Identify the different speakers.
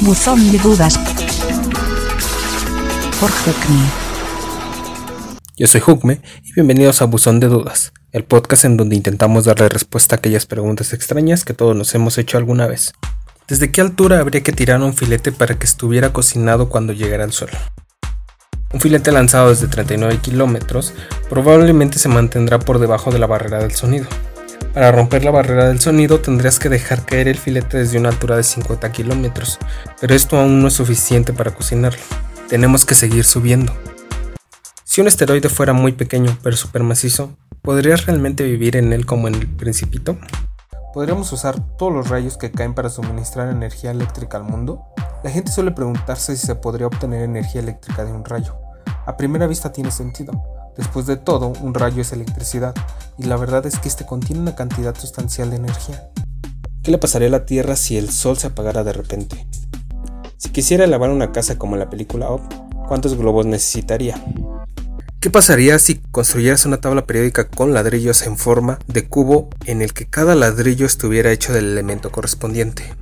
Speaker 1: Buzón de dudas. Hookme.
Speaker 2: Yo soy Hookme y bienvenidos a Buzón de Dudas, el podcast en donde intentamos darle respuesta a aquellas preguntas extrañas que todos nos hemos hecho alguna vez. ¿Desde qué altura habría que tirar un filete para que estuviera cocinado cuando llegara al suelo? Un filete lanzado desde 39 kilómetros probablemente se mantendrá por debajo de la barrera del sonido. Para romper la barrera del sonido tendrías que dejar caer el filete desde una altura de 50 kilómetros, pero esto aún no es suficiente para cocinarlo. Tenemos que seguir subiendo. Si un esteroide fuera muy pequeño pero super macizo, ¿podrías realmente vivir en él como en el principito? ¿Podríamos usar todos los rayos que caen para suministrar energía eléctrica al mundo? La gente suele preguntarse si se podría obtener energía eléctrica de un rayo. A primera vista tiene sentido. Después de todo, un rayo es electricidad, y la verdad es que este contiene una cantidad sustancial de energía. ¿Qué le pasaría a la Tierra si el Sol se apagara de repente? Si quisiera elevar una casa como en la película Up, ¿cuántos globos necesitaría? ¿Qué pasaría si construyeras una tabla periódica con ladrillos en forma de cubo en el que cada ladrillo estuviera hecho del elemento correspondiente?